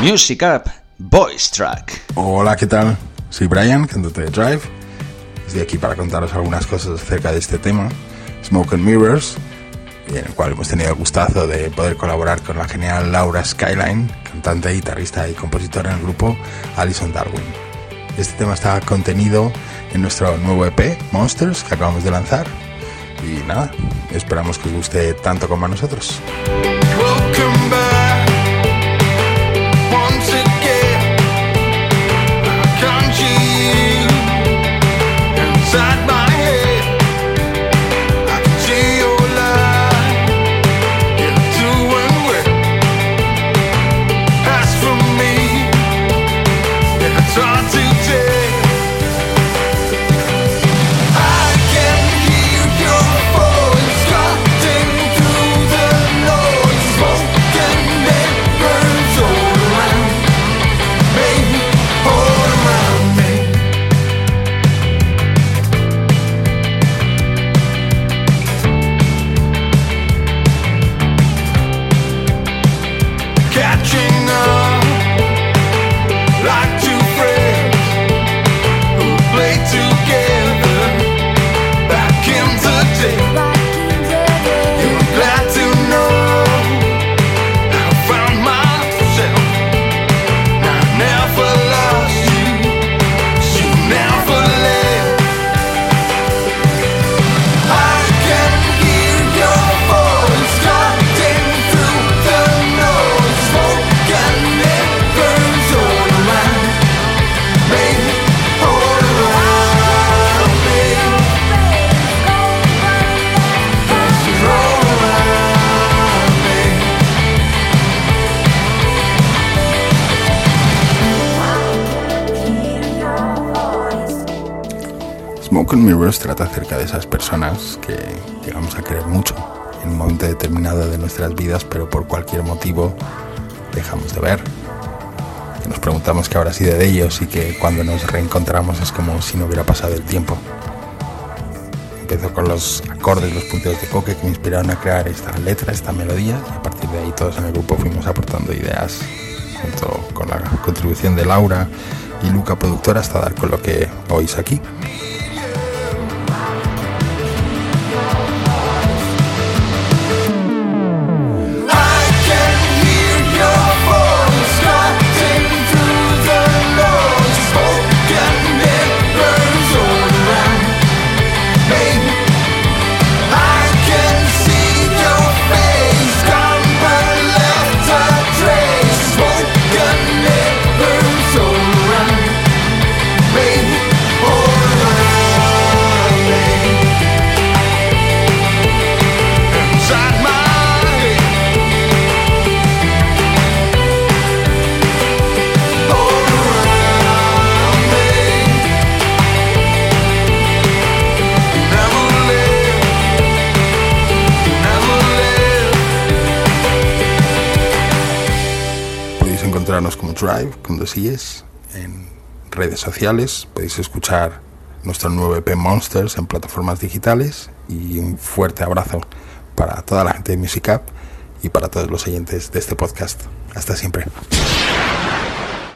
Music Up Voice Track. Hola, ¿qué tal? Soy Brian, cantante de Drive. Estoy aquí para contaros algunas cosas acerca de este tema, Smoke and Mirrors, en el cual hemos tenido el gustazo de poder colaborar con la genial Laura Skyline, cantante, guitarrista y compositora en el grupo Alison Darwin. Este tema está contenido en nuestro nuevo EP, Monsters, que acabamos de lanzar. Y nada, esperamos que os guste tanto como a nosotros. Smoke and Mirrors trata acerca de esas personas que llegamos a querer mucho en un momento determinado de nuestras vidas, pero por cualquier motivo dejamos de ver. Nos preguntamos qué habrá sido de ellos y que cuando nos reencontramos es como si no hubiera pasado el tiempo. Empezó con los acordes, los punteos de coque que me inspiraron a crear esta letra, esta melodía, y a partir de ahí todos en el grupo fuimos aportando ideas, junto con la contribución de Laura y Luca, productora, hasta dar con lo que oís aquí. Encontrarnos como Drive, con dos en redes sociales. Podéis escuchar nuestro nuevo EP Monsters en plataformas digitales. Y un fuerte abrazo para toda la gente de Music Up y para todos los oyentes de este podcast. Hasta siempre.